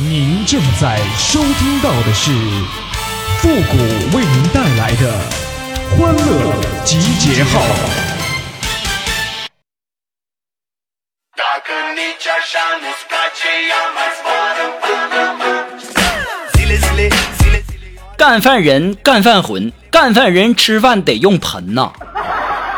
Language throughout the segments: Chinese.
您正在收听到的是复古为您带来的欢乐集结号。干饭人，干饭魂，干饭人吃饭得用盆呐。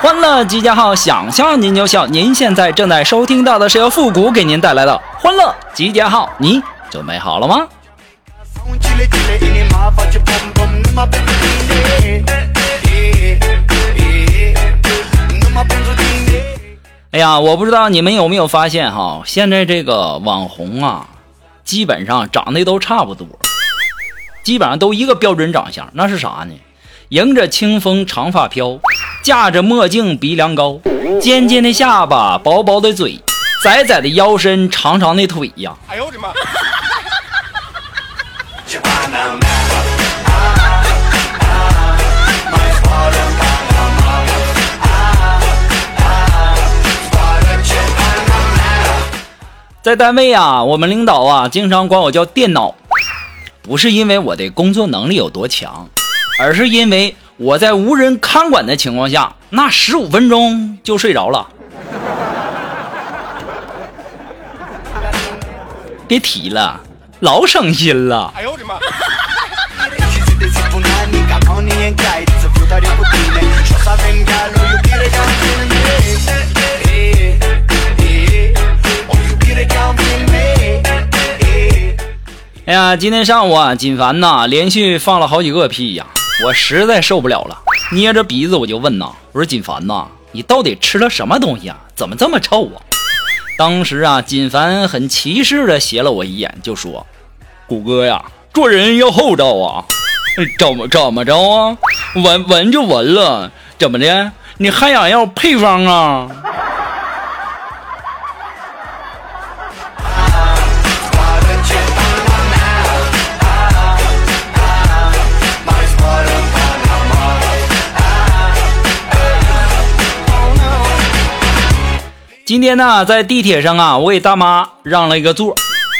欢乐集结号，想笑您就笑。您现在正在收听到的是由复古给您带来的欢乐集结号，你准备好了吗？哎呀，我不知道你们有没有发现哈，现在这个网红啊，基本上长得都差不多，基本上都一个标准长相，那是啥呢？迎着清风长发飘，架着墨镜鼻梁高，尖尖的下巴，薄薄的嘴，窄窄的腰身，长长的腿呀！哎呦我的妈！在单位啊，我们领导啊，经常管我叫电脑，不是因为我的工作能力有多强，而是因为我在无人看管的情况下，那十五分钟就睡着了。别提了，老省心了。哎呦我的妈！哎呀，今天上午啊，锦凡呐连续放了好几个屁呀，我实在受不了了，捏着鼻子我就问呐，我说锦凡呐，你到底吃了什么东西啊？怎么这么臭啊？当时啊，锦凡很歧视的斜了我一眼，就说：“谷哥呀，做人要厚道啊，怎么怎么着啊？闻闻就闻了，怎么的？你还想要配方啊？”今天呢，在地铁上啊，我给大妈让了一个座。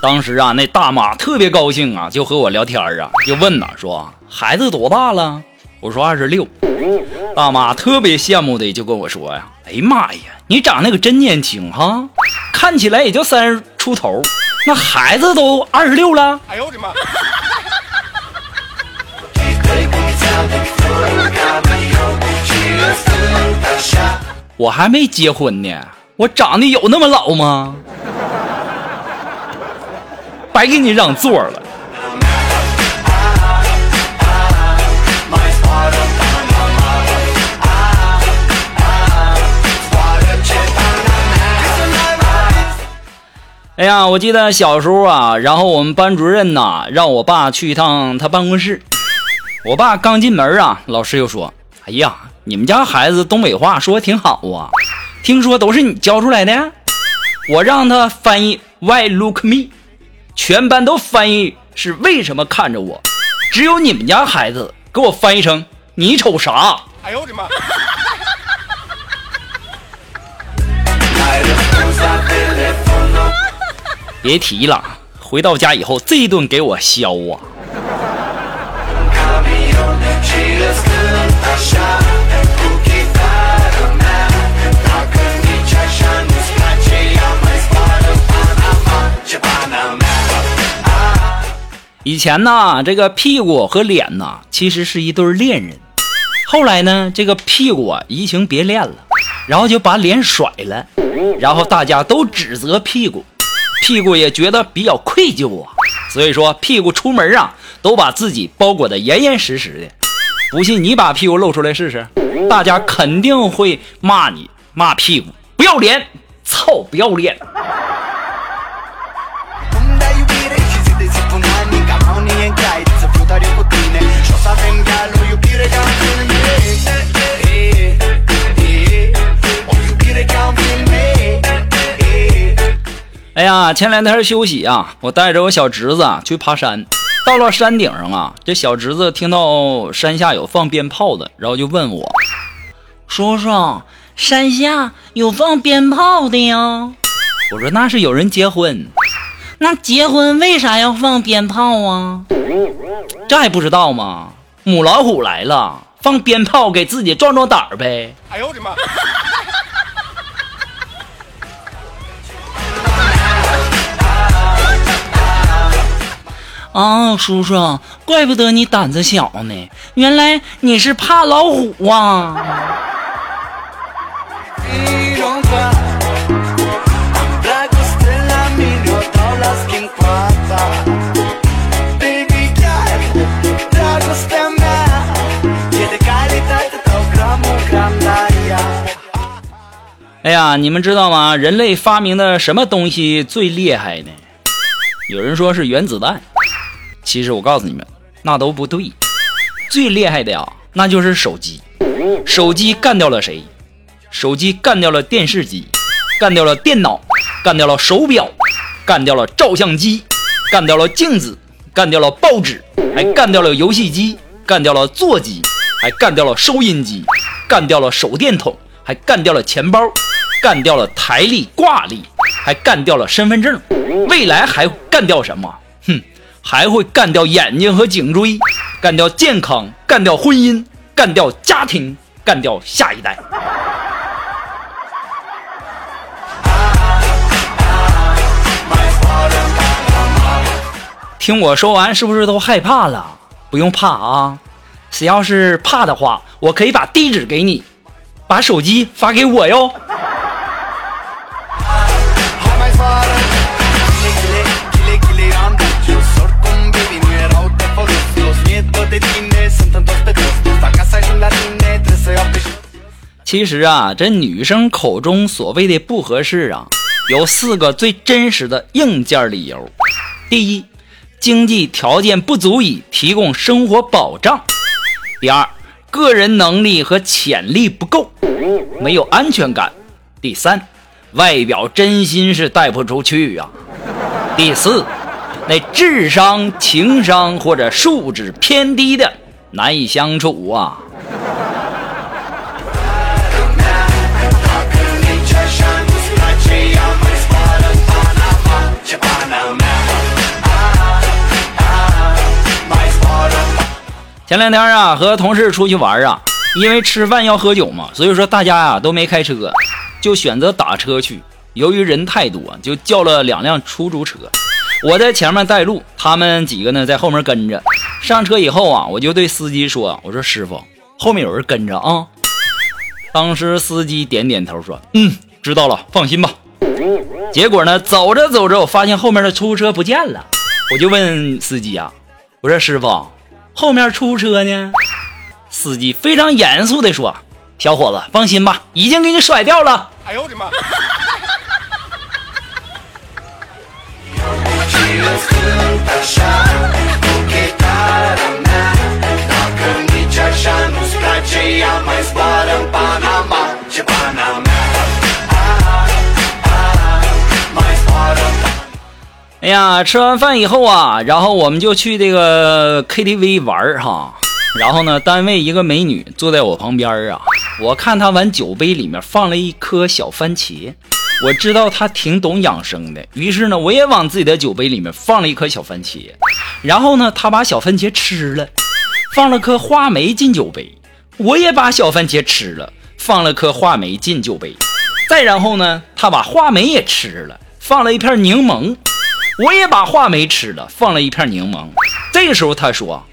当时啊，那大妈特别高兴啊，就和我聊天啊，就问呐，说孩子多大了？我说二十六。大妈特别羡慕的就跟我说呀，哎呀妈呀，你长那个真年轻哈，看起来也就三十出头，那孩子都二十六了。哎呦我的妈！我还没结婚呢。我长得有那么老吗？白给你让座了。哎呀，我记得小时候啊，然后我们班主任呐，让我爸去一趟他办公室。我爸刚进门啊，老师就说：“哎呀，你们家孩子东北话说的挺好啊。”听说都是你教出来的，我让他翻译 Why look me，全班都翻译是为什么看着我，只有你们家孩子给我翻译成你瞅啥？哎呦我的妈！别提了，回到家以后这一顿给我削啊！以前呢，这个屁股和脸呢，其实是一对恋人。后来呢，这个屁股啊移情别恋了，然后就把脸甩了，然后大家都指责屁股，屁股也觉得比较愧疚啊。所以说，屁股出门啊，都把自己包裹的严严实实的。不信你把屁股露出来试试，大家肯定会骂你，骂屁股不要脸，操不要脸。哎呀，前两天休息啊，我带着我小侄子去爬山，到了山顶上啊，这小侄子听到山下有放鞭炮的，然后就问我：“叔叔，山下有放鞭炮的呀？”我说：“那是有人结婚。”那结婚为啥要放鞭炮啊？这还不知道吗？母老虎来了，放鞭炮给自己壮壮胆儿呗。哎呦我的妈！啊，叔叔，怪不得你胆子小呢，原来你是怕老虎啊！哎呀，你们知道吗？人类发明的什么东西最厉害呢？有人说是原子弹。其实我告诉你们，那都不对。最厉害的呀，那就是手机。手机干掉了谁？手机干掉了电视机，干掉了电脑，干掉了手表，干掉了照相机，干掉了镜子，干掉了报纸，还干掉了游戏机，干掉了座机，还干掉了收音机，干掉了手电筒，还干掉了钱包，干掉了台历挂历，还干掉了身份证。未来还干掉什么？哼！还会干掉眼睛和颈椎，干掉健康，干掉婚姻，干掉家庭，干掉下一代。听我说完，是不是都害怕了？不用怕啊，谁要是怕的话，我可以把地址给你，把手机发给我哟。其实啊，这女生口中所谓的不合适啊，有四个最真实的硬件理由。第一，经济条件不足以提供生活保障；第二，个人能力和潜力不够，没有安全感；第三，外表真心是带不出去呀；第四，那智商、情商或者素质偏低的难以相处啊。前两天啊，和同事出去玩啊，因为吃饭要喝酒嘛，所以说大家呀都没开车，就选择打车去。由于人太多，就叫了两辆出租车。我在前面带路，他们几个呢在后面跟着。上车以后啊，我就对司机说：“我说师傅，后面有人跟着啊。”当时司机点点头说：“嗯，知道了，放心吧。”结果呢，走着走着，我发现后面的出租车不见了，我就问司机啊：“我说师傅。”后面出租车呢？司机非常严肃地说：“小伙子，放心吧，已经给你甩掉了。”哎呦我的妈！哎呀，吃完饭以后啊，然后我们就去这个 KTV 玩哈。然后呢，单位一个美女坐在我旁边啊，我看她往酒杯里面放了一颗小番茄，我知道她挺懂养生的，于是呢，我也往自己的酒杯里面放了一颗小番茄。然后呢，她把小番茄吃了，放了颗话梅进酒杯，我也把小番茄吃了，放了颗话梅进酒杯。再然后呢，她把话梅也吃了，放了一片柠檬。我也把话梅吃了，放了一片柠檬。这个时候他说：“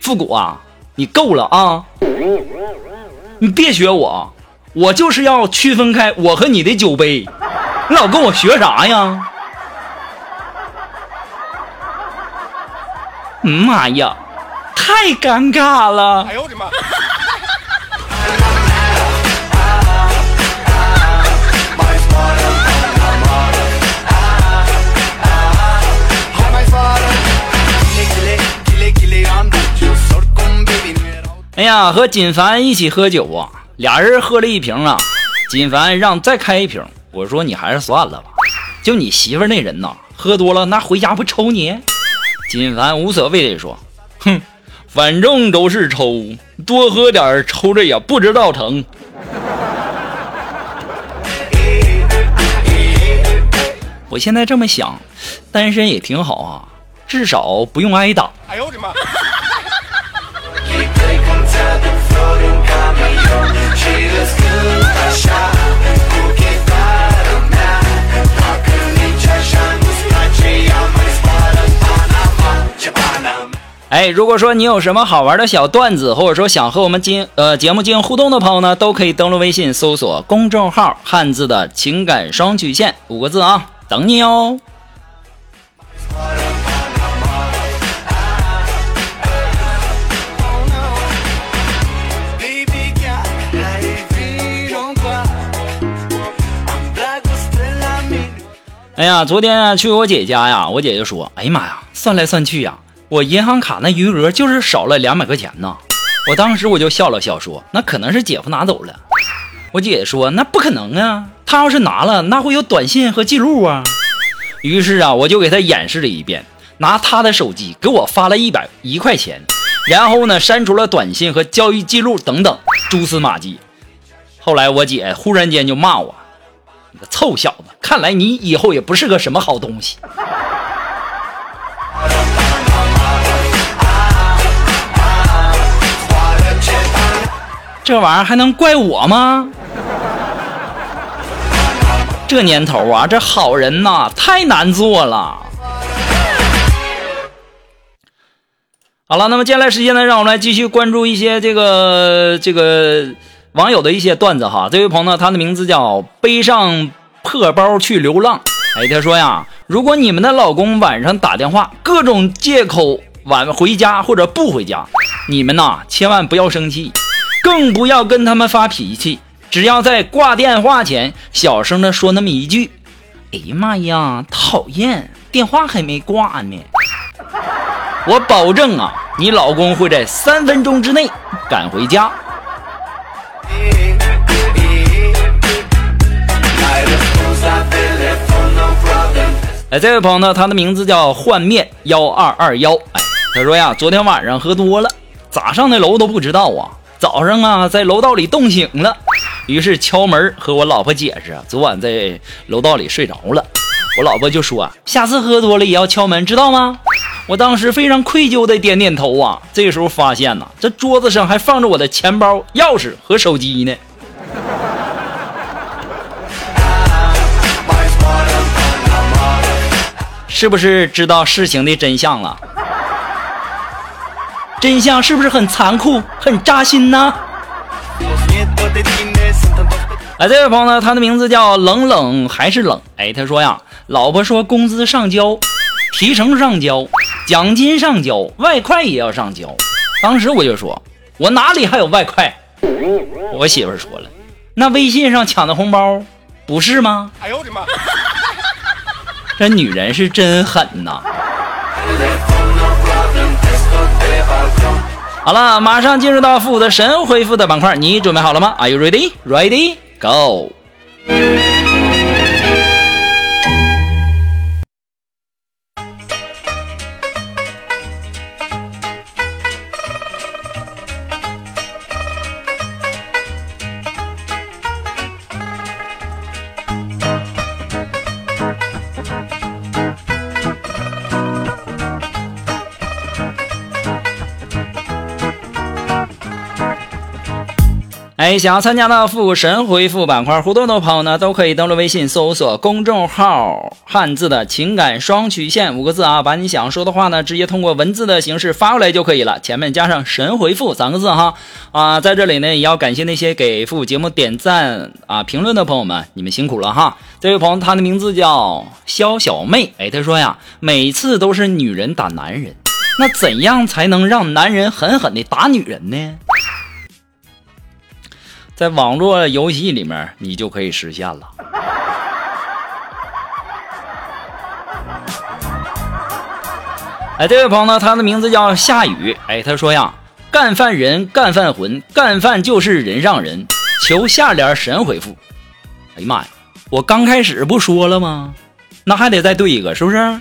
复古啊，你够了啊！你别学我，我就是要区分开我和你的酒杯。你老跟我学啥呀？”妈呀，太尴尬了！哎呦我的妈！呀，和锦凡一起喝酒啊，俩人喝了一瓶啊，锦凡让再开一瓶，我说你还是算了吧，就你媳妇那人呐，喝多了那回家不抽你？锦凡无所谓的说，哼，反正都是抽，多喝点抽着也不知道疼。我现在这么想，单身也挺好啊，至少不用挨打。哎呦我的妈！哎，如果说你有什么好玩的小段子，或者说想和我们进呃节目进行互动的朋友呢，都可以登录微信搜索公众号“汉字的情感双曲线”五个字啊，等你哦。哎呀，昨天啊去我姐家呀，我姐就说：“哎呀妈呀，算来算去呀。”我银行卡那余额就是少了两百块钱呢，我当时我就笑了笑说，那可能是姐夫拿走了。我姐姐说，那不可能啊，他要是拿了，那会有短信和记录啊。于是啊，我就给他演示了一遍，拿他的手机给我发了一百一块钱，然后呢删除了短信和交易记录等等蛛丝马迹。后来我姐忽然间就骂我，你个臭小子，看来你以后也不是个什么好东西。这玩意儿还能怪我吗？这年头啊，这好人呐太难做了。好了，那么接下来时间呢，让我们来继续关注一些这个这个网友的一些段子哈。这位朋友呢，他的名字叫背上破包去流浪。哎，他说呀，如果你们的老公晚上打电话，各种借口晚回家或者不回家，你们呐千万不要生气。更不要跟他们发脾气，只要在挂电话前小声的说那么一句：“哎呀妈呀，讨厌，电话还没挂呢。”我保证啊，你老公会在三分钟之内赶回家。哎，这位朋友呢，他的名字叫幻灭幺二二幺。哎，他说呀，昨天晚上喝多了，咋上的楼都不知道啊。早上啊，在楼道里冻醒了，于是敲门和我老婆解释，昨晚在楼道里睡着了。我老婆就说：“下次喝多了也要敲门，知道吗？”我当时非常愧疚的点点头啊。这时候发现呢，这桌子上还放着我的钱包、钥匙和手机呢。是不是知道事情的真相了？真相是不是很残酷、很扎心呢？哎，这位朋友呢，他的名字叫冷冷还是冷？哎，他说呀，老婆说工资上交，提成上交，奖金上交，外快也要上交。当时我就说，我哪里还有外快？我媳妇说了，那微信上抢的红包不是吗？哎呦我的妈！这女人是真狠呐！好了，马上进入到复古的神回复的板块，你准备好了吗？Are you ready? Ready? Go! 哎，想要参加到复古神回复板块互动的朋友呢，都可以登录微信搜索公众号“汉字的情感双曲线”五个字啊，把你想说的话呢，直接通过文字的形式发过来就可以了，前面加上“神回复”三个字哈啊，在这里呢，也要感谢那些给复古节目点赞啊、评论的朋友们，你们辛苦了哈。这位朋友，他的名字叫肖小妹，哎，他说呀，每次都是女人打男人，那怎样才能让男人狠狠的打女人呢？在网络游戏里面，你就可以实现了。哎，这位朋友呢，他的名字叫夏雨。哎，他说呀，干饭人，干饭魂，干饭就是人上人。求下联神回复。哎呀妈呀，我刚开始不说了吗？那还得再对一个，是不是？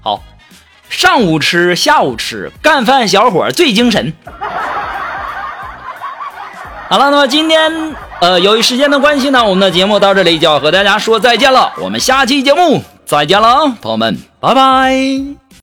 好，上午吃，下午吃，干饭小伙最精神。好了，那么今天，呃，由于时间的关系呢，我们的节目到这里就要和大家说再见了。我们下期节目再见了啊，朋友们，拜拜。